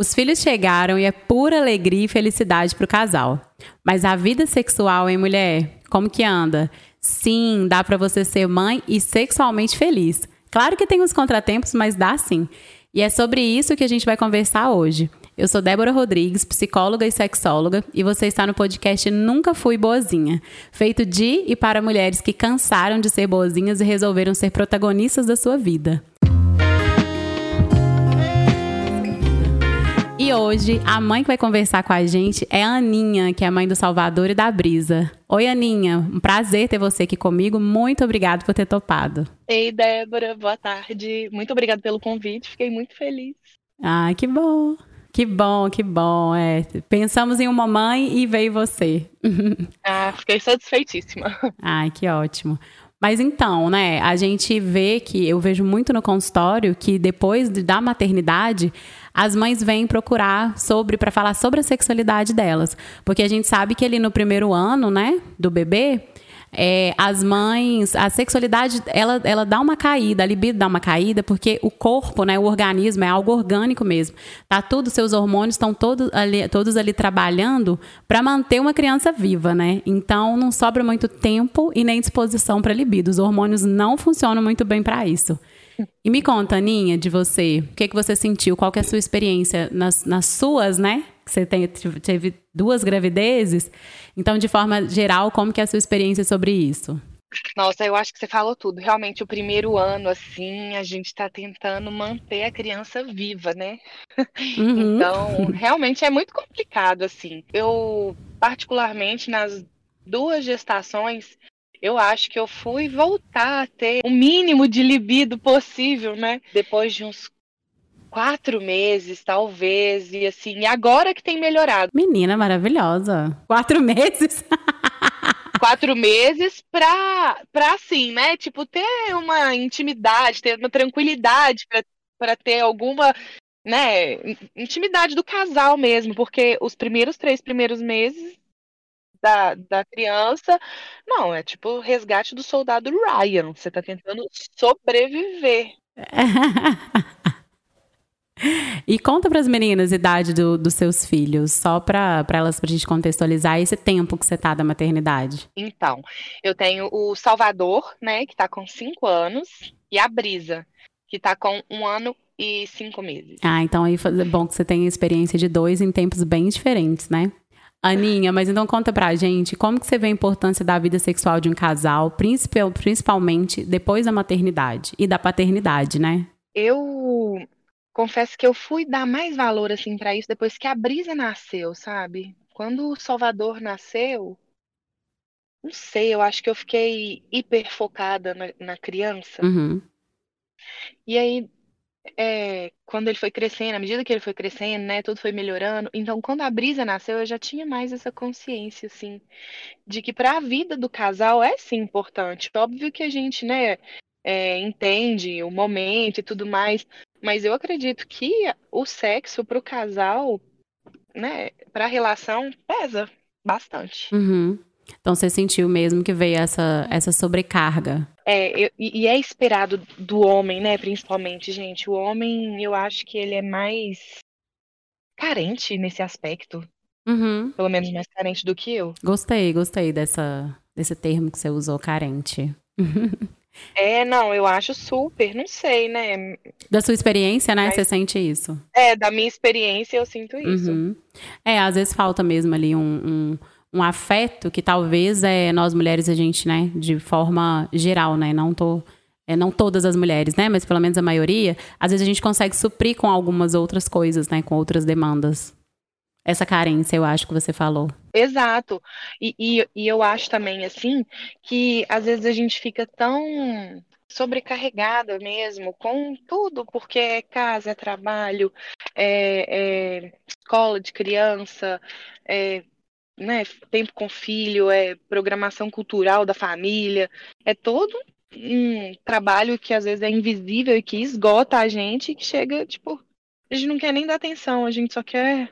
Os filhos chegaram e é pura alegria e felicidade para o casal. Mas a vida sexual, hein, mulher? Como que anda? Sim, dá para você ser mãe e sexualmente feliz. Claro que tem os contratempos, mas dá sim. E é sobre isso que a gente vai conversar hoje. Eu sou Débora Rodrigues, psicóloga e sexóloga, e você está no podcast Nunca Fui Boazinha, feito de e para mulheres que cansaram de ser boazinhas e resolveram ser protagonistas da sua vida. E hoje, a mãe que vai conversar com a gente é a Aninha, que é a mãe do Salvador e da Brisa. Oi, Aninha. Um prazer ter você aqui comigo. Muito obrigada por ter topado. Ei, Débora. Boa tarde. Muito obrigada pelo convite. Fiquei muito feliz. Ah, que bom. Que bom, que bom. É, pensamos em uma mãe e veio você. ah, fiquei satisfeitíssima. Ai, que ótimo. Mas então, né, a gente vê que eu vejo muito no consultório que depois da maternidade, as mães vêm procurar sobre para falar sobre a sexualidade delas, porque a gente sabe que ali no primeiro ano, né, do bebê, é, as mães, a sexualidade, ela, ela dá uma caída, a libido dá uma caída, porque o corpo, né, o organismo é algo orgânico mesmo. Tá tudo, seus hormônios estão todos ali, todos ali trabalhando para manter uma criança viva, né? Então não sobra muito tempo e nem disposição para libido. Os hormônios não funcionam muito bem para isso. E me conta, Aninha, de você. O que, que você sentiu? Qual que é a sua experiência nas, nas suas, né? Você tem, teve duas gravidezes. Então, de forma geral, como que é a sua experiência sobre isso? Nossa, eu acho que você falou tudo. Realmente, o primeiro ano, assim, a gente está tentando manter a criança viva, né? Uhum. Então, realmente é muito complicado, assim. Eu, particularmente, nas duas gestações, eu acho que eu fui voltar a ter o mínimo de libido possível, né? Depois de uns quatro meses, talvez, e assim, agora que tem melhorado. Menina maravilhosa. Quatro meses? quatro meses pra, pra assim, né? Tipo, ter uma intimidade, ter uma tranquilidade pra, pra ter alguma, né, intimidade do casal mesmo, porque os primeiros três primeiros meses da, da criança. Não, é tipo o resgate do soldado Ryan. Você tá tentando sobreviver. E conta para as meninas a idade do, dos seus filhos, só para elas, para a gente contextualizar esse tempo que você tá da maternidade. Então, eu tenho o Salvador, né, que tá com cinco anos, e a Brisa, que tá com um ano e cinco meses. Ah, então aí é bom que você tenha experiência de dois em tempos bem diferentes, né? Aninha, mas então conta pra gente como que você vê a importância da vida sexual de um casal, principalmente depois da maternidade e da paternidade, né? Eu confesso que eu fui dar mais valor assim para isso depois que a Brisa nasceu, sabe? Quando o Salvador nasceu, não sei, eu acho que eu fiquei hiper focada na, na criança. Uhum. E aí é, quando ele foi crescendo, à medida que ele foi crescendo, né, tudo foi melhorando. Então, quando a Brisa nasceu, eu já tinha mais essa consciência, assim, de que para a vida do casal é sim importante. Óbvio que a gente, né, é, entende o momento e tudo mais, mas eu acredito que o sexo para o casal, né, para a relação, pesa bastante. Uhum. Então você sentiu mesmo que veio essa, essa sobrecarga. É, eu, e é esperado do homem, né, principalmente, gente. O homem, eu acho que ele é mais carente nesse aspecto. Uhum. Pelo menos mais carente do que eu. Gostei, gostei dessa, desse termo que você usou, carente. É, não, eu acho super, não sei, né? Da sua experiência, né? Mas, você sente isso? É, da minha experiência eu sinto isso. Uhum. É, às vezes falta mesmo ali um, um um afeto que talvez é, nós mulheres a gente, né, de forma geral, né, não tô é, não todas as mulheres, né, mas pelo menos a maioria, às vezes a gente consegue suprir com algumas outras coisas, né, com outras demandas. Essa carência, eu acho que você falou. Exato. E, e, e eu acho também, assim, que às vezes a gente fica tão sobrecarregada mesmo com tudo, porque é casa, é trabalho, é, é escola de criança, é né, tempo com filho, é programação cultural da família, é todo um trabalho que às vezes é invisível e que esgota a gente, que chega, tipo, a gente não quer nem dar atenção, a gente só quer,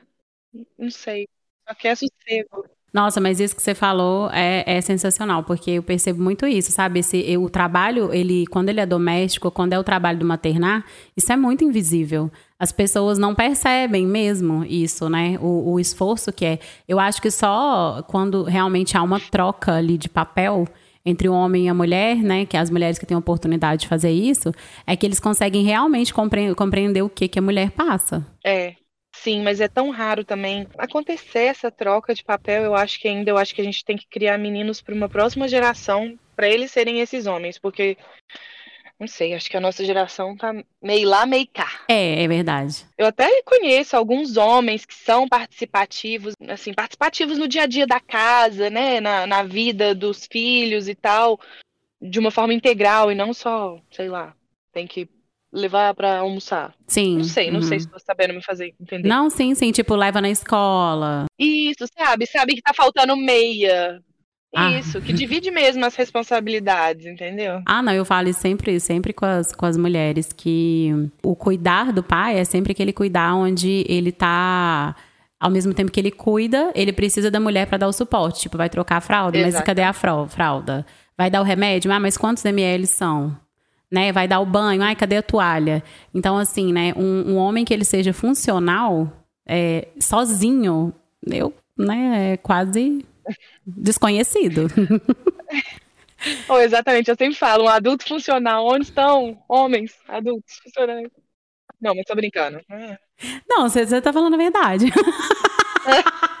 não sei, só quer sossego. Nossa, mas isso que você falou é, é, sensacional, porque eu percebo muito isso, sabe? Esse, o trabalho, ele, quando ele é doméstico, quando é o trabalho do maternar, isso é muito invisível. As pessoas não percebem mesmo isso, né? O, o esforço que é. Eu acho que só quando realmente há uma troca ali de papel entre o homem e a mulher, né? Que é as mulheres que têm a oportunidade de fazer isso, é que eles conseguem realmente compre compreender o que, que a mulher passa. É, Sim, mas é tão raro também acontecer essa troca de papel. Eu acho que ainda eu acho que a gente tem que criar meninos para uma próxima geração para eles serem esses homens, porque não sei, acho que a nossa geração tá meio lá, meio cá. É, é verdade. Eu até conheço alguns homens que são participativos, assim, participativos no dia a dia da casa, né, na, na vida dos filhos e tal, de uma forma integral e não só, sei lá, tem que levar para almoçar. Sim. Não sei, não uhum. sei se tô sabendo me fazer entender. Não, sim, sim, tipo, leva na escola. Isso, sabe? Sabe que tá faltando meia. Ah. Isso, que divide mesmo as responsabilidades, entendeu? Ah, não, eu falo sempre, sempre com as, com as mulheres, que o cuidar do pai é sempre aquele cuidar onde ele tá ao mesmo tempo que ele cuida, ele precisa da mulher para dar o suporte. Tipo, vai trocar a fralda, Exato. mas cadê a fralda? Vai dar o remédio? Ah, mas quantos ml são? Né? Vai dar o banho, ai, cadê a toalha? Então, assim, né? Um, um homem que ele seja funcional, é, sozinho, eu, né, é quase desconhecido. oh, exatamente, eu sempre falo, um adulto funcional, onde estão homens adultos funcionais? Não, mas tô brincando. Não, você, você tá falando a verdade.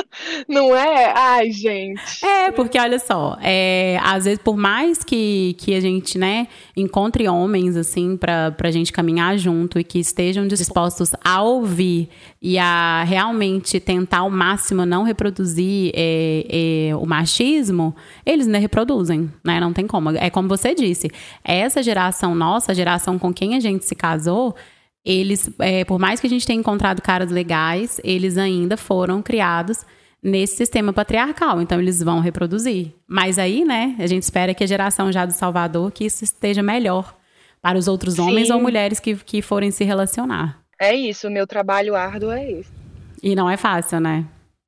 Não é? Ai, gente. É, porque olha só, é, às vezes, por mais que, que a gente, né, encontre homens, assim, pra, pra gente caminhar junto e que estejam dispostos a ouvir e a realmente tentar ao máximo não reproduzir é, é, o machismo, eles ainda reproduzem, né? Não tem como. É como você disse, essa geração nossa, a geração com quem a gente se casou, eles, é, por mais que a gente tenha encontrado caras legais, eles ainda foram criados nesse sistema patriarcal. Então, eles vão reproduzir. Mas aí, né, a gente espera que a geração já do Salvador, que isso esteja melhor para os outros homens Sim. ou mulheres que, que forem se relacionar. É isso, o meu trabalho árduo é esse. E não é fácil, né?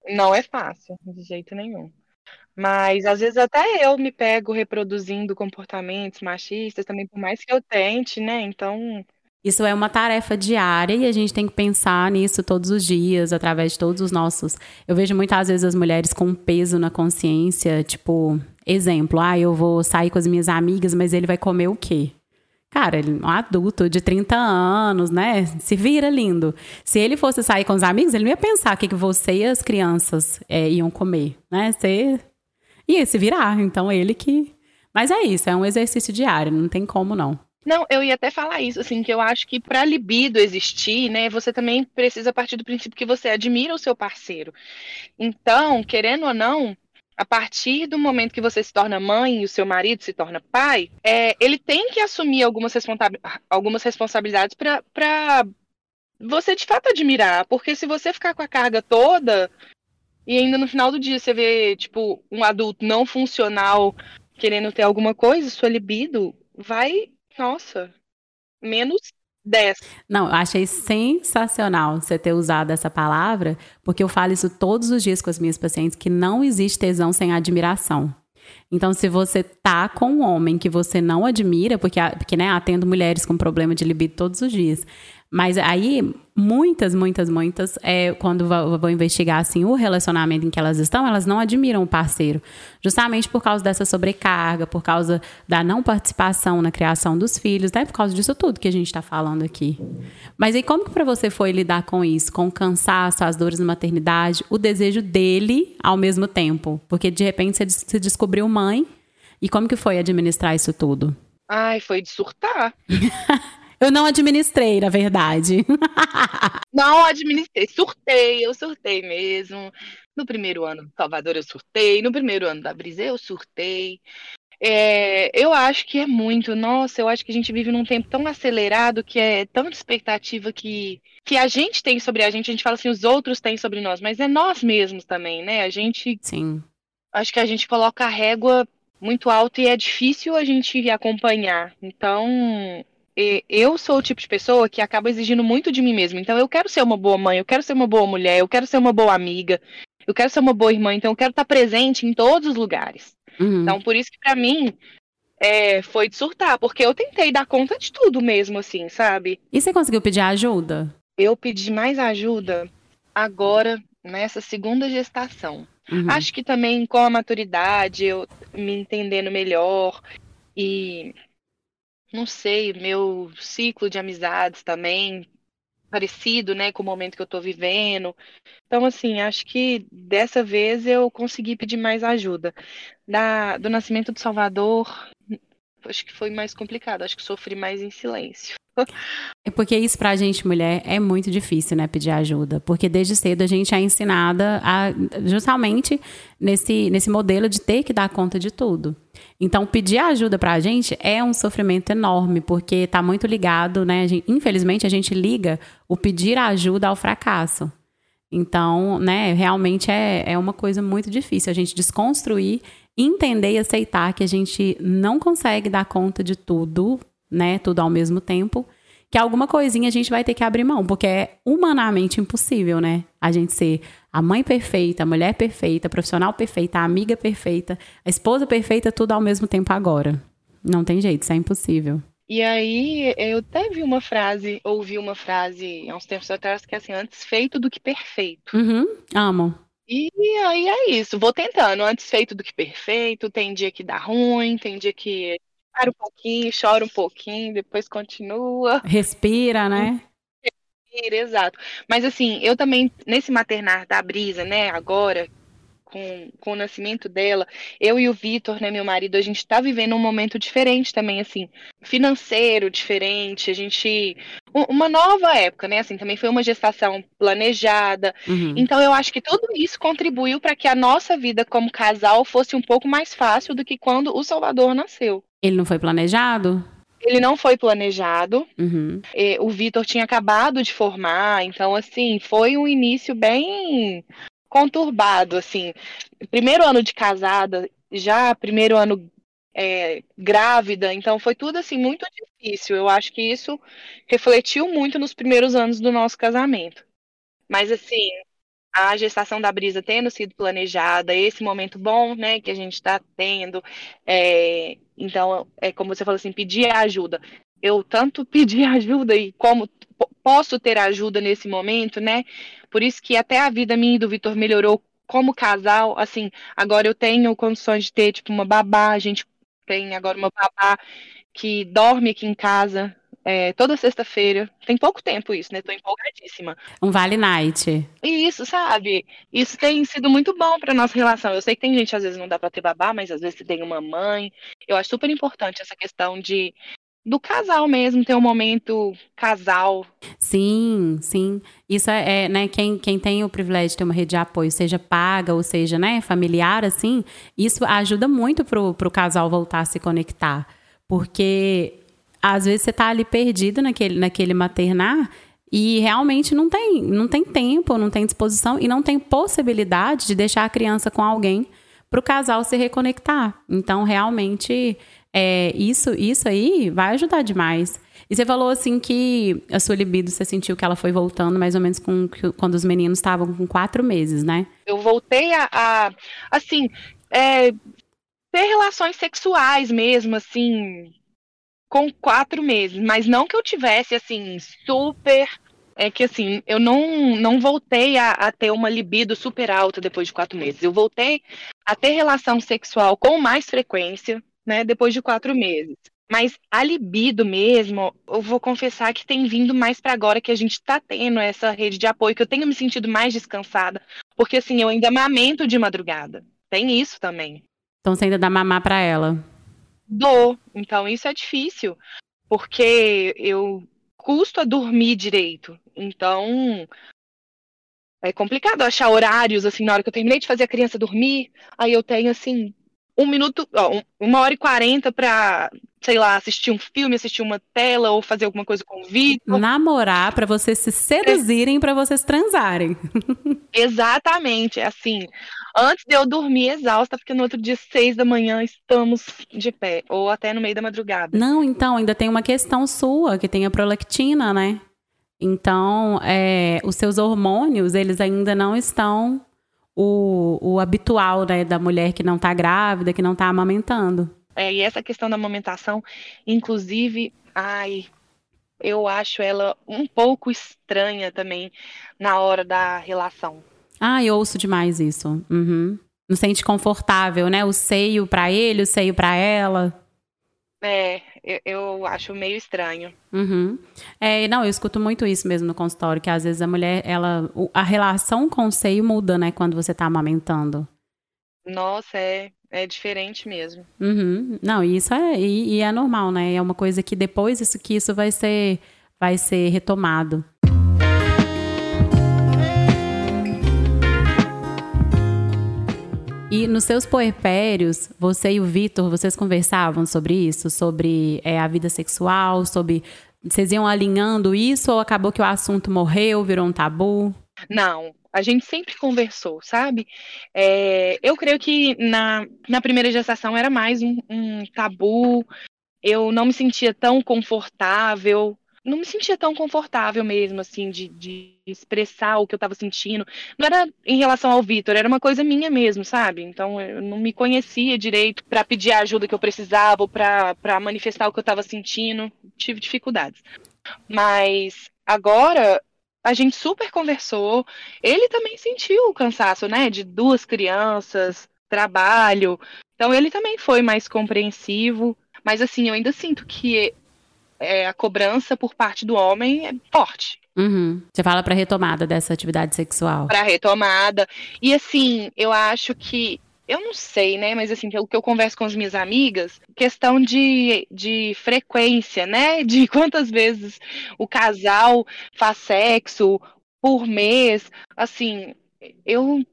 Não é fácil, de jeito nenhum. Mas às vezes até eu me pego reproduzindo comportamentos machistas também, por mais que eu tente, né? Então, isso é uma tarefa diária e a gente tem que pensar nisso todos os dias, através de todos os nossos. Eu vejo muitas vezes as mulheres com peso na consciência, tipo, exemplo, ah, eu vou sair com as minhas amigas, mas ele vai comer o quê? Cara, ele é um adulto de 30 anos, né? Se vira lindo. Se ele fosse sair com os amigos, ele não ia pensar o que, que você e as crianças é, iam comer, né? Você ia se virar. Então, ele que. Mas é isso, é um exercício diário, não tem como não. Não, eu ia até falar isso, assim, que eu acho que para libido existir, né, você também precisa partir do princípio que você admira o seu parceiro. Então, querendo ou não, a partir do momento que você se torna mãe e o seu marido se torna pai, é, ele tem que assumir algumas, responsa algumas responsabilidades para você de fato admirar. Porque se você ficar com a carga toda e ainda no final do dia você vê, tipo, um adulto não funcional querendo ter alguma coisa, sua libido vai nossa, menos 10. Não, achei sensacional você ter usado essa palavra, porque eu falo isso todos os dias com as minhas pacientes, que não existe tesão sem admiração. Então, se você tá com um homem que você não admira, porque, porque né, atendo mulheres com problema de libido todos os dias, mas aí, muitas, muitas, muitas, é, quando vou, vou investigar assim, o relacionamento em que elas estão, elas não admiram o parceiro. Justamente por causa dessa sobrecarga, por causa da não participação na criação dos filhos, né? Por causa disso tudo que a gente está falando aqui. Mas aí, como que para você foi lidar com isso? Com o cansaço, as dores na maternidade, o desejo dele ao mesmo tempo? Porque de repente você se descobriu mãe. E como que foi administrar isso tudo? Ai, foi de surtar. Eu não administrei, na verdade. não administrei, surtei, eu surtei mesmo. No primeiro ano do Salvador eu surtei, no primeiro ano da Brisa eu surtei. É, eu acho que é muito, nossa, eu acho que a gente vive num tempo tão acelerado que é tanta expectativa que, que a gente tem sobre a gente, a gente fala assim, os outros têm sobre nós, mas é nós mesmos também, né? A gente. Sim. Acho que a gente coloca a régua muito alta e é difícil a gente acompanhar. Então, eu sou o tipo de pessoa que acaba exigindo muito de mim mesma. Então, eu quero ser uma boa mãe, eu quero ser uma boa mulher, eu quero ser uma boa amiga, eu quero ser uma boa irmã, então eu quero estar presente em todos os lugares. Uhum. Então, por isso que para mim é, foi de surtar, porque eu tentei dar conta de tudo mesmo, assim, sabe? E você conseguiu pedir ajuda? Eu pedi mais ajuda agora, nessa segunda gestação. Uhum. Acho que também com a maturidade, eu me entendendo melhor e não sei, meu ciclo de amizades também parecido, né, com o momento que eu tô vivendo. Então, assim, acho que dessa vez eu consegui pedir mais ajuda. Da, do nascimento do Salvador, acho que foi mais complicado, acho que sofri mais em silêncio. É porque isso pra gente, mulher, é muito difícil, né, pedir ajuda. Porque desde cedo a gente é ensinada a, justamente nesse, nesse modelo de ter que dar conta de tudo. Então, pedir ajuda pra gente é um sofrimento enorme, porque tá muito ligado, né? A gente, infelizmente, a gente liga o pedir ajuda ao fracasso. Então, né, realmente é, é uma coisa muito difícil a gente desconstruir, entender e aceitar que a gente não consegue dar conta de tudo, né, tudo ao mesmo tempo, que alguma coisinha a gente vai ter que abrir mão, porque é humanamente impossível, né? A gente ser a mãe perfeita, a mulher perfeita, a profissional perfeita, a amiga perfeita, a esposa perfeita, tudo ao mesmo tempo agora. Não tem jeito, isso é impossível. E aí, eu até vi uma frase, ouvi uma frase há uns tempos atrás que é assim, antes feito do que perfeito. Uhum, amo. E aí é isso, vou tentando, antes feito do que perfeito, tem dia que dá ruim, tem dia que para um pouquinho, chora um pouquinho, depois continua. Respira, né? Respira, exato. Mas assim, eu também, nesse maternar da Brisa, né, agora, com, com o nascimento dela, eu e o Vitor, né, meu marido, a gente tá vivendo um momento diferente também, assim, financeiro diferente, a gente. Uma nova época, né? Assim, também foi uma gestação planejada. Uhum. Então, eu acho que tudo isso contribuiu para que a nossa vida como casal fosse um pouco mais fácil do que quando o Salvador nasceu. Ele não foi planejado? Ele não foi planejado. Uhum. E o Vitor tinha acabado de formar, então assim, foi um início bem conturbado, assim. Primeiro ano de casada, já primeiro ano é, grávida, então foi tudo assim muito difícil. Eu acho que isso refletiu muito nos primeiros anos do nosso casamento. Mas assim, a gestação da Brisa tendo sido planejada, esse momento bom, né, que a gente está tendo, é, então é como você falou assim, pedir ajuda. Eu tanto pedi ajuda e como posso ter ajuda nesse momento, né? Por isso que até a vida minha e do Vitor melhorou como casal, assim, agora eu tenho condições de ter, tipo, uma babá, a gente tem agora uma babá que dorme aqui em casa é, toda sexta-feira. Tem pouco tempo isso, né? Tô empolgadíssima. Um Vale Night. E isso, sabe? Isso tem sido muito bom pra nossa relação. Eu sei que tem gente, às vezes, não dá pra ter babá, mas às vezes tem uma mãe. Eu acho super importante essa questão de do casal mesmo, ter um momento casal. Sim, sim. Isso é, é, né, quem, quem tem o privilégio de ter uma rede de apoio, seja paga ou seja, né, familiar, assim, isso ajuda muito pro, pro casal voltar a se conectar. Porque às vezes você tá ali perdido naquele, naquele maternar e realmente não tem, não tem tempo, não tem disposição e não tem possibilidade de deixar a criança com alguém para o casal se reconectar. Então, realmente, é, isso, isso aí vai ajudar demais. E você falou assim que a sua libido, você sentiu que ela foi voltando mais ou menos com, quando os meninos estavam com quatro meses, né? Eu voltei a, a assim, é, ter relações sexuais mesmo, assim, com quatro meses. Mas não que eu tivesse, assim, super é que assim, eu não, não voltei a, a, ter uma libido super alta depois de quatro meses. Eu voltei a ter relação sexual com mais frequência, né, depois de quatro meses. Mas a libido mesmo, eu vou confessar que tem vindo mais para agora que a gente está tendo essa rede de apoio, que eu tenho me sentido mais descansada, porque assim, eu ainda amamento de madrugada. Tem isso também. Então você ainda dá mamar para ela? Dou. Então isso é difícil, porque eu custo a dormir direito. Então, é complicado achar horários, assim, na hora que eu terminei de fazer a criança dormir, aí eu tenho, assim, um minuto, ó, uma hora e quarenta pra, sei lá, assistir um filme, assistir uma tela ou fazer alguma coisa com vídeo. Namorar para vocês se seduzirem, é. para vocês transarem. Exatamente, assim, antes de eu dormir exausta, porque no outro dia, seis da manhã, estamos de pé, ou até no meio da madrugada. Não, então, ainda tem uma questão sua, que tem a prolactina, né? Então, é, os seus hormônios, eles ainda não estão o, o habitual né, da mulher que não está grávida, que não está amamentando. É, e essa questão da amamentação, inclusive, ai, eu acho ela um pouco estranha também na hora da relação. Ah, eu ouço demais isso. Uhum. Não sente confortável, né? O seio para ele, o seio para ela. É, eu, eu, acho meio estranho. Uhum. É, não, eu escuto muito isso mesmo no consultório, que às vezes a mulher, ela, a relação com o seio muda, né, quando você tá amamentando. Nossa, é, é diferente mesmo. Uhum. Não, isso é, e, e, é normal, né? É uma coisa que depois isso que isso vai ser, vai ser retomado. E nos seus puerpérios, você e o Vitor, vocês conversavam sobre isso? Sobre é, a vida sexual? Sobre. Vocês iam alinhando isso ou acabou que o assunto morreu, virou um tabu? Não, a gente sempre conversou, sabe? É, eu creio que na, na primeira gestação era mais um, um tabu, eu não me sentia tão confortável não me sentia tão confortável mesmo, assim, de, de expressar o que eu estava sentindo. Não era em relação ao Vitor, era uma coisa minha mesmo, sabe? Então eu não me conhecia direito para pedir a ajuda que eu precisava para manifestar o que eu estava sentindo. Tive dificuldades. Mas agora a gente super conversou. Ele também sentiu o cansaço, né? De duas crianças, trabalho. Então ele também foi mais compreensivo. Mas assim, eu ainda sinto que é, a cobrança por parte do homem é forte. Uhum. Você fala para retomada dessa atividade sexual. Para retomada. E assim, eu acho que eu não sei, né? Mas assim, o que eu converso com as minhas amigas, questão de, de frequência, né? De quantas vezes o casal faz sexo por mês. Assim, eu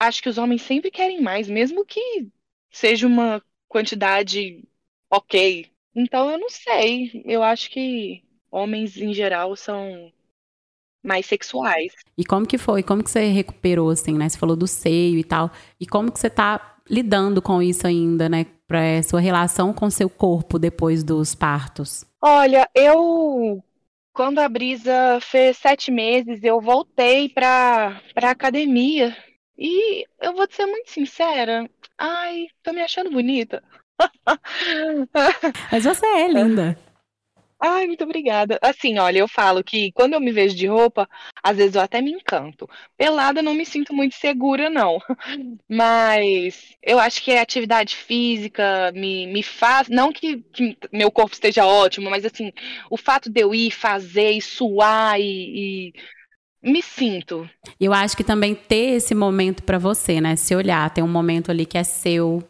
acho que os homens sempre querem mais, mesmo que seja uma quantidade ok, então eu não sei. Eu acho que homens em geral são mais sexuais. E como que foi? Como que você recuperou assim, né? Você falou do seio e tal. E como que você tá lidando com isso ainda, né? Pra sua relação com seu corpo depois dos partos? Olha, eu quando a Brisa fez sete meses, eu voltei pra, pra academia. E eu vou te ser muito sincera. Ai, tô me achando bonita. Mas você é linda. Ai, muito obrigada. Assim, olha, eu falo que quando eu me vejo de roupa, às vezes eu até me encanto. Pelada não me sinto muito segura, não. Mas eu acho que a atividade física me, me faz. Não que, que meu corpo esteja ótimo, mas assim, o fato de eu ir fazer e suar e, e me sinto. Eu acho que também ter esse momento para você, né? Se olhar, tem um momento ali que é seu,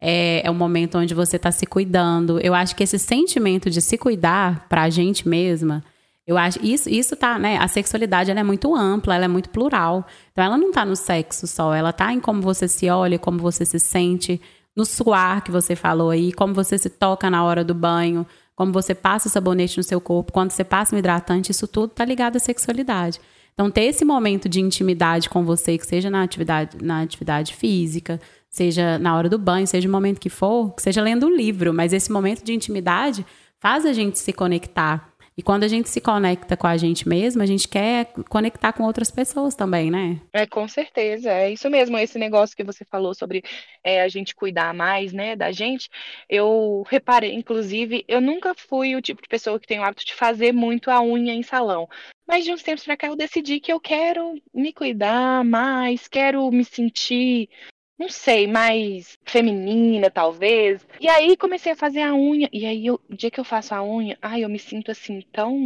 é, é um momento onde você está se cuidando. Eu acho que esse sentimento de se cuidar para a gente mesma, eu acho isso isso tá, né? A sexualidade ela é muito ampla, ela é muito plural. Então ela não está no sexo só, ela está em como você se olha, como você se sente, no suar que você falou aí, como você se toca na hora do banho, como você passa o sabonete no seu corpo, quando você passa um hidratante, isso tudo está ligado à sexualidade. Então ter esse momento de intimidade com você, que seja na atividade na atividade física, seja na hora do banho, seja o momento que for, que seja lendo um livro, mas esse momento de intimidade faz a gente se conectar. E quando a gente se conecta com a gente mesma, a gente quer conectar com outras pessoas também, né? É, com certeza. É isso mesmo. Esse negócio que você falou sobre é, a gente cuidar mais, né, da gente. Eu reparei, inclusive, eu nunca fui o tipo de pessoa que tem o hábito de fazer muito a unha em salão. Mas de uns tempos pra cá eu decidi que eu quero me cuidar mais, quero me sentir não sei, mais feminina, talvez. E aí comecei a fazer a unha. E aí, eu, o dia que eu faço a unha, ai, eu me sinto assim, tão,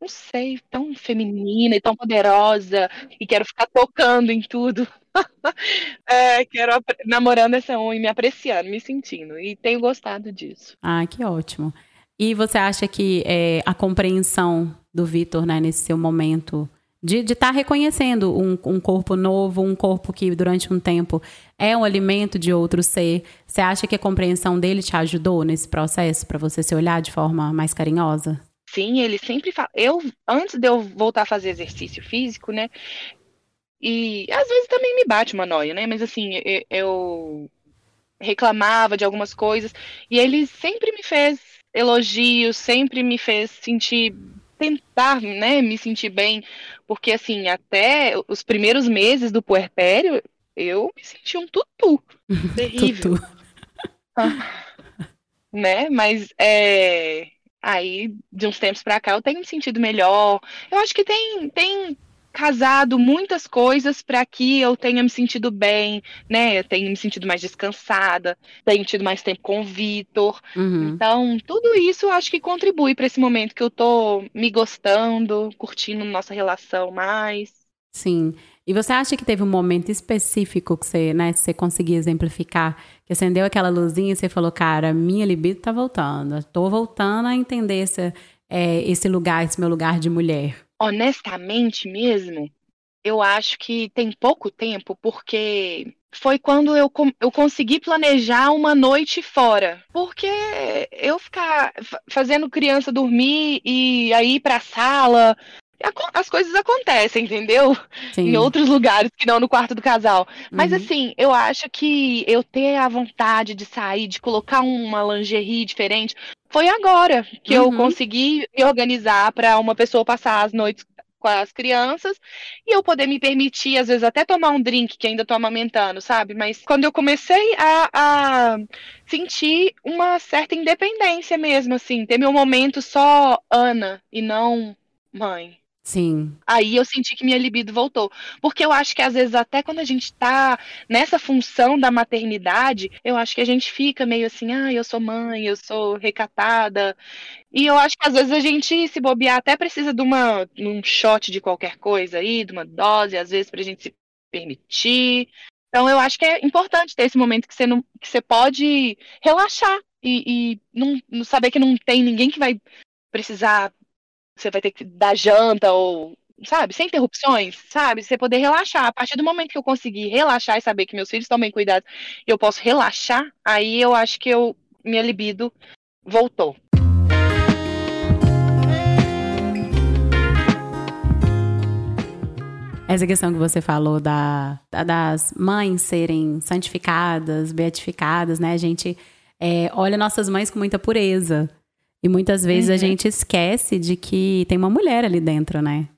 não sei, tão feminina e tão poderosa. E quero ficar tocando em tudo. é, quero namorando essa unha, me apreciando, me sentindo. E tenho gostado disso. Ah, que ótimo. E você acha que é, a compreensão do Vitor, né, nesse seu momento de estar tá reconhecendo um, um, corpo novo, um corpo que durante um tempo é um alimento de outro ser. Você acha que a compreensão dele te ajudou nesse processo para você se olhar de forma mais carinhosa? Sim, ele sempre fala. Eu, antes de eu voltar a fazer exercício físico, né? E às vezes também me bate uma noia, né? Mas assim, eu reclamava de algumas coisas e ele sempre me fez elogios, sempre me fez sentir tentar, né, me sentir bem, porque assim, até os primeiros meses do puerpério, eu me senti um tutu. Terrível. Tutu. né? Mas é, aí, de uns tempos pra cá, eu tenho me sentido melhor. Eu acho que tem, tem casado muitas coisas para que eu tenha me sentido bem, né? Eu tenho me sentido mais descansada, tenho tido mais tempo com o Vitor. Uhum. Então, tudo isso eu acho que contribui para esse momento que eu tô me gostando, curtindo nossa relação mais. Sim. E você acha que teve um momento específico que você, né, você conseguia exemplificar, que acendeu aquela luzinha e você falou, cara, minha libido tá voltando, tô voltando a entender esse, é, esse lugar, esse meu lugar de mulher? Honestamente mesmo, eu acho que tem pouco tempo, porque foi quando eu, eu consegui planejar uma noite fora. Porque eu ficar fazendo criança dormir e aí ir pra sala. As coisas acontecem, entendeu? Sim. Em outros lugares que não no quarto do casal. Mas Uhum. assim, eu acho que eu ter a vontade de sair, de colocar uma lingerie diferente, foi agora que eu Uhum. consegui me organizar para uma pessoa passar as noites com as crianças e eu poder me permitir, às vezes, até tomar um drink que ainda tô amamentando, sabe? Mas quando eu comecei a, a sentir uma certa independência mesmo, assim, ter meu momento só Ana e não mãe. Sim. Aí eu senti que minha libido voltou. Porque eu acho que às vezes, até quando a gente tá nessa função da maternidade, eu acho que a gente fica meio assim, ah, eu sou mãe, eu sou recatada. E eu acho que às vezes a gente, se bobear, até precisa de uma, um shot de qualquer coisa aí, de uma dose, às vezes, pra gente se permitir. Então eu acho que é importante ter esse momento que você, não, que você pode relaxar e, e não, saber que não tem ninguém que vai precisar você vai ter que dar janta ou, sabe, sem interrupções, sabe? Você poder relaxar. A partir do momento que eu conseguir relaxar e saber que meus filhos estão bem cuidados eu posso relaxar, aí eu acho que eu, minha libido voltou. Essa questão que você falou da- das mães serem santificadas, beatificadas, né? A gente é, olha nossas mães com muita pureza. E muitas vezes a Uhum. gente esquece de que tem uma mulher ali dentro, né?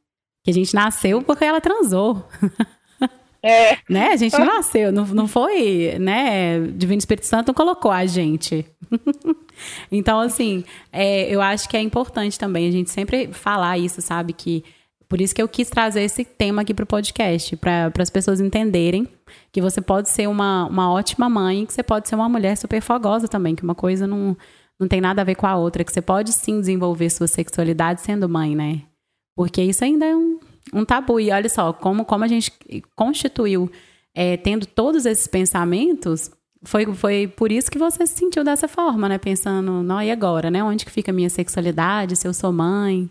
Que a gente nasceu porque ela transou, É, né? A gente não nasceu, não, não foi, né? Divino Espírito Santo não colocou a gente. então, assim, é, eu acho que é importante também a gente sempre falar isso, sabe? Que por isso que eu quis trazer esse tema aqui pro podcast, para as pessoas entenderem que você pode ser uma, uma ótima mãe, que você pode ser uma mulher super fogosa também, que uma coisa não, não tem nada a ver com a outra, que você pode sim desenvolver sua sexualidade sendo mãe, né? Porque isso ainda é um, um tabu. E olha só, como, como a gente constituiu é, tendo todos esses pensamentos, foi, foi por isso que você se sentiu dessa forma, né? Pensando, não, e agora, né? Onde que fica a minha sexualidade? Se eu sou mãe,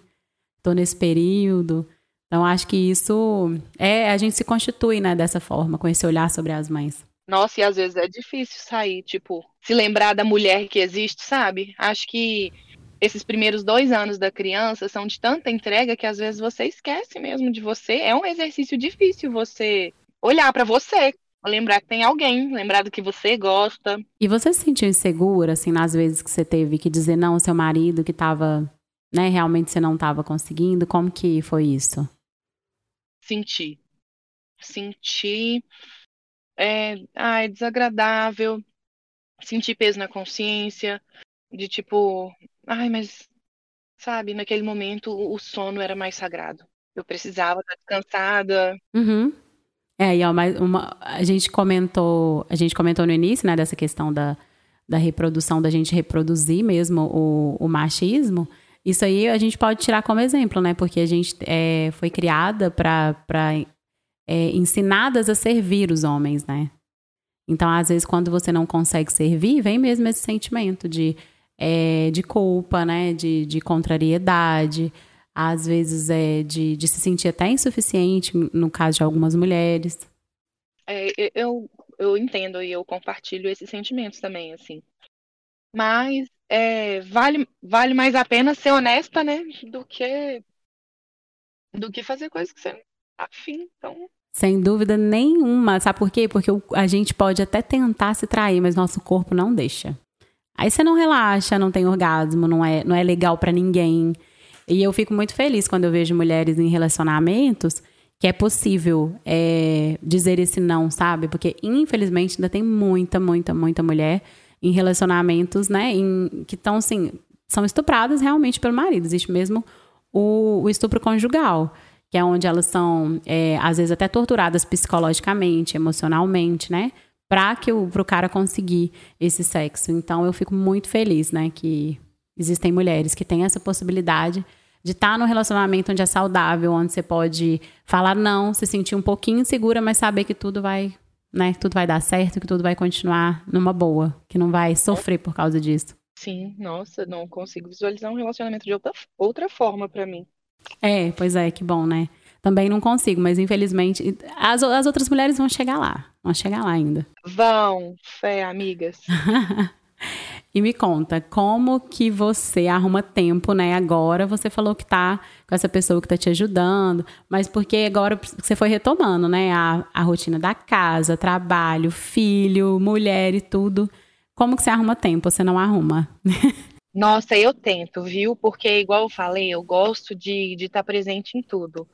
tô nesse período. Então, acho que isso é, a gente se constitui, né, dessa forma, com esse olhar sobre as mães. Nossa, e às vezes é difícil sair, tipo, se lembrar da mulher que existe, sabe? Acho que esses primeiros dois anos da criança são de tanta entrega que às vezes você esquece mesmo de você. É um exercício difícil você olhar pra você, lembrar que tem alguém, lembrar do que você gosta. E você se sentiu insegura, assim, nas vezes que você teve que dizer não ao seu marido, que tava, né, realmente você não tava conseguindo? Como que foi isso? Sentir. Sentir. É, ai, desagradável. Sentir peso na consciência. De tipo, ai, mas, sabe, naquele momento o sono era mais sagrado. Eu precisava estar descansada. Uhum. É, e ó, mas uma, a gente comentou, a gente comentou no início, né, dessa questão da, da reprodução, da gente reproduzir mesmo o, o machismo. Isso aí a gente pode tirar como exemplo, né? Porque a gente é, foi criada para é, ensinadas a servir os homens, né? Então, às vezes, quando você não consegue servir, vem mesmo esse sentimento de, é, de culpa, né? De, de contrariedade, às vezes é de, de se sentir até insuficiente, no caso de algumas mulheres. É, eu, eu entendo e eu compartilho esses sentimentos também, assim. Mas é, vale, vale mais a pena ser honesta, né? Do que, do que fazer coisas que você não tá afim. Então, Sem dúvida nenhuma. Sabe por quê? Porque a gente pode até tentar se trair, mas nosso corpo não deixa. Aí você não relaxa, não tem orgasmo, não é, não é legal pra ninguém. E eu fico muito feliz quando eu vejo mulheres em relacionamentos que é possível é, dizer esse não, sabe? Porque, infelizmente, ainda tem muita, muita, muita mulher em relacionamentos, né? Em, que estão, assim, são estupradas realmente pelo marido. Existe mesmo o, o estupro conjugal, que é onde elas são, é, às vezes, até torturadas psicologicamente, emocionalmente, né? Para que o cara conseguir esse sexo. Então, eu fico muito feliz, né? Que existem mulheres que têm essa possibilidade de estar tá num relacionamento onde é saudável, onde você pode falar não, se sentir um pouquinho insegura, mas saber que tudo vai, né, tudo vai dar certo, que tudo vai continuar numa boa, que não vai sofrer por causa disso. Sim, nossa, não consigo visualizar um relacionamento de outra, outra forma para mim. É, pois é, que bom, né? Também não consigo, mas infelizmente as, as outras mulheres vão chegar lá, vão chegar lá ainda. Vão, fé, amigas. E me conta, como que você arruma tempo, né? Agora você falou que tá com essa pessoa que tá te ajudando, mas porque agora você foi retomando, né? A, a rotina da casa, trabalho, filho, mulher e tudo. Como que você arruma tempo? Você não arruma? Nossa, eu tento, viu? Porque, igual eu falei, eu gosto de estar de tá presente em tudo.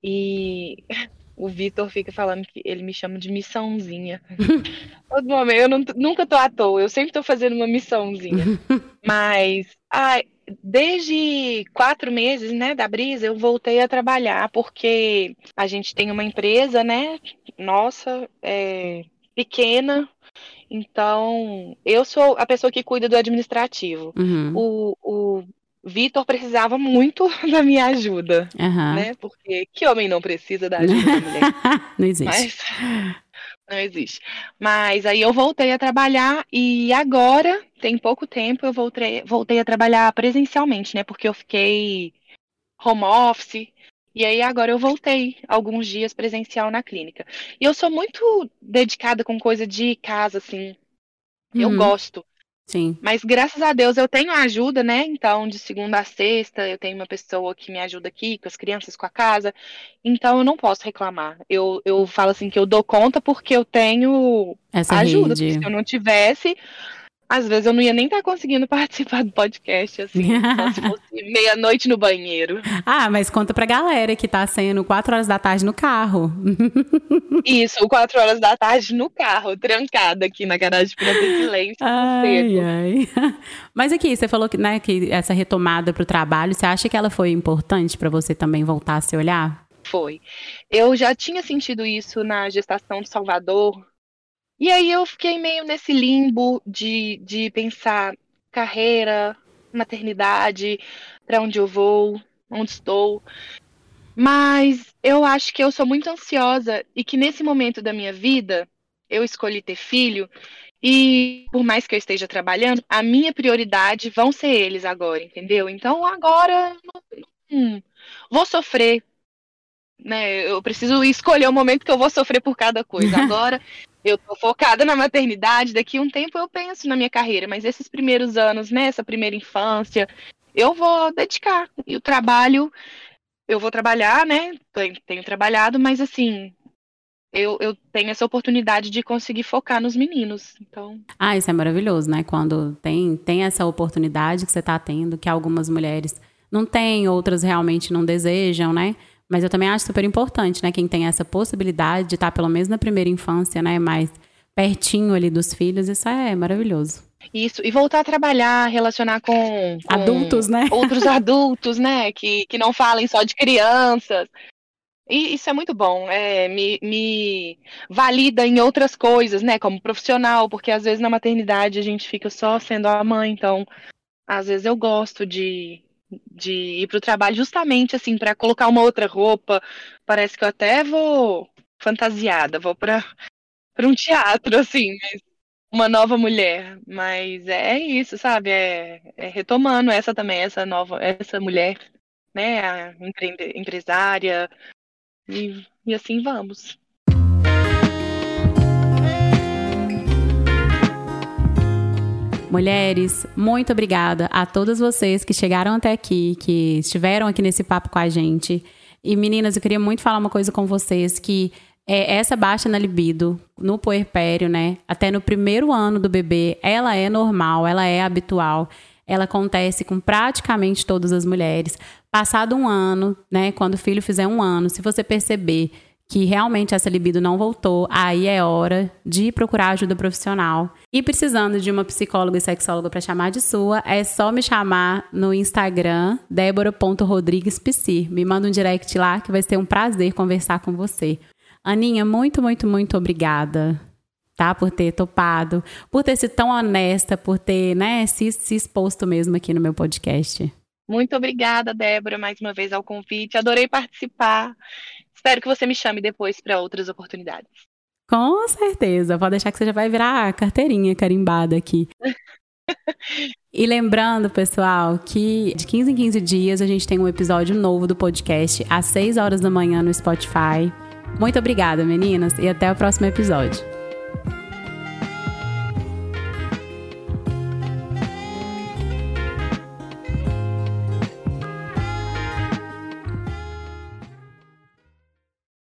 E o Vitor fica falando que ele me chama de missãozinha. Todo momento, eu não, nunca tô à toa, eu sempre tô fazendo uma missãozinha. Mas, ai, desde quatro meses, né, da Brisa, eu voltei a trabalhar, porque a gente tem uma empresa, né, nossa, é, pequena, então, eu sou a pessoa que cuida do administrativo. Uhum. O, o Vitor precisava muito da minha ajuda, uhum. né? Porque que homem não precisa da ajuda da mulher? não existe. Mas, não existe. Mas aí eu voltei a trabalhar e agora, tem pouco tempo, eu voltei, voltei a trabalhar presencialmente, né? Porque eu fiquei home office. E aí agora eu voltei alguns dias presencial na clínica. E eu sou muito dedicada com coisa de casa, assim. Eu uhum. gosto. Sim. Mas graças a Deus eu tenho ajuda, né? Então, de segunda a sexta, eu tenho uma pessoa que me ajuda aqui, com as crianças, com a casa. Então, eu não posso reclamar. Eu, eu falo assim que eu dou conta porque eu tenho Essa ajuda. Rede. Se eu não tivesse, às vezes eu não ia nem estar tá conseguindo participar do podcast, assim, se fosse meia-noite no banheiro. Ah, mas conta pra galera que tá sendo quatro horas da tarde no carro. Isso, quatro horas da tarde no carro, trancada aqui na garagem pra ter silêncio. Ai, ai. Mas aqui, você falou que, né, que essa retomada pro trabalho, você acha que ela foi importante para você também voltar a se olhar? Foi. Eu já tinha sentido isso na gestação de Salvador, e aí eu fiquei meio nesse limbo de, de pensar carreira, maternidade, para onde eu vou, onde estou. Mas eu acho que eu sou muito ansiosa e que nesse momento da minha vida eu escolhi ter filho e por mais que eu esteja trabalhando, a minha prioridade vão ser eles agora, entendeu? Então agora hum, vou sofrer, né? Eu preciso escolher o momento que eu vou sofrer por cada coisa. Agora eu tô focada na maternidade, daqui um tempo eu penso na minha carreira, mas esses primeiros anos, né, essa primeira infância, eu vou dedicar. E o trabalho, eu vou trabalhar, né? Tenho, tenho trabalhado, mas assim, eu, eu tenho essa oportunidade de conseguir focar nos meninos. Então. Ah, isso é maravilhoso, né? Quando tem, tem essa oportunidade que você está tendo, que algumas mulheres não têm, outras realmente não desejam, né? Mas eu também acho super importante, né? Quem tem essa possibilidade de estar, pelo menos na primeira infância, né? Mais pertinho ali dos filhos, isso é maravilhoso. Isso, e voltar a trabalhar, relacionar com, com adultos, né? Outros adultos, né? Que, que não falem só de crianças. E isso é muito bom, é, me, me valida em outras coisas, né? Como profissional, porque às vezes na maternidade a gente fica só sendo a mãe, então às vezes eu gosto de, de ir para o trabalho justamente assim para colocar uma outra roupa. Parece que eu até vou fantasiada, vou para um teatro assim, uma nova mulher. Mas é isso, sabe? É, é, retomando essa também, essa nova, essa mulher, né? A empresária e, e assim vamos. Mulheres, muito obrigada a todas vocês que chegaram até aqui, que estiveram aqui nesse papo com a gente. E meninas, eu queria muito falar uma coisa com vocês que é essa baixa na libido, no puerpério, né? Até no primeiro ano do bebê, ela é normal, ela é habitual. ela acontece com praticamente todas as mulheres. Passado um ano, né, quando o filho fizer um ano, se você perceber que realmente essa libido não voltou, aí é hora de procurar ajuda profissional. E precisando de uma psicóloga e sexóloga para chamar de sua, é só me chamar no Instagram, débora.rodriguespc. Me manda um direct lá que vai ser um prazer conversar com você. Aninha, muito, muito, muito obrigada. Tá, por ter topado, por ter sido tão honesta, por ter, né, se, se exposto mesmo aqui no meu podcast. Muito obrigada, Débora, mais uma vez ao convite. Adorei participar. Espero que você me chame depois para outras oportunidades. Com certeza. Pode deixar que você já vai virar a carteirinha carimbada aqui. e lembrando, pessoal, que de 15 em 15 dias a gente tem um episódio novo do podcast às 6 horas da manhã no Spotify. Muito obrigada, meninas, e até o próximo episódio.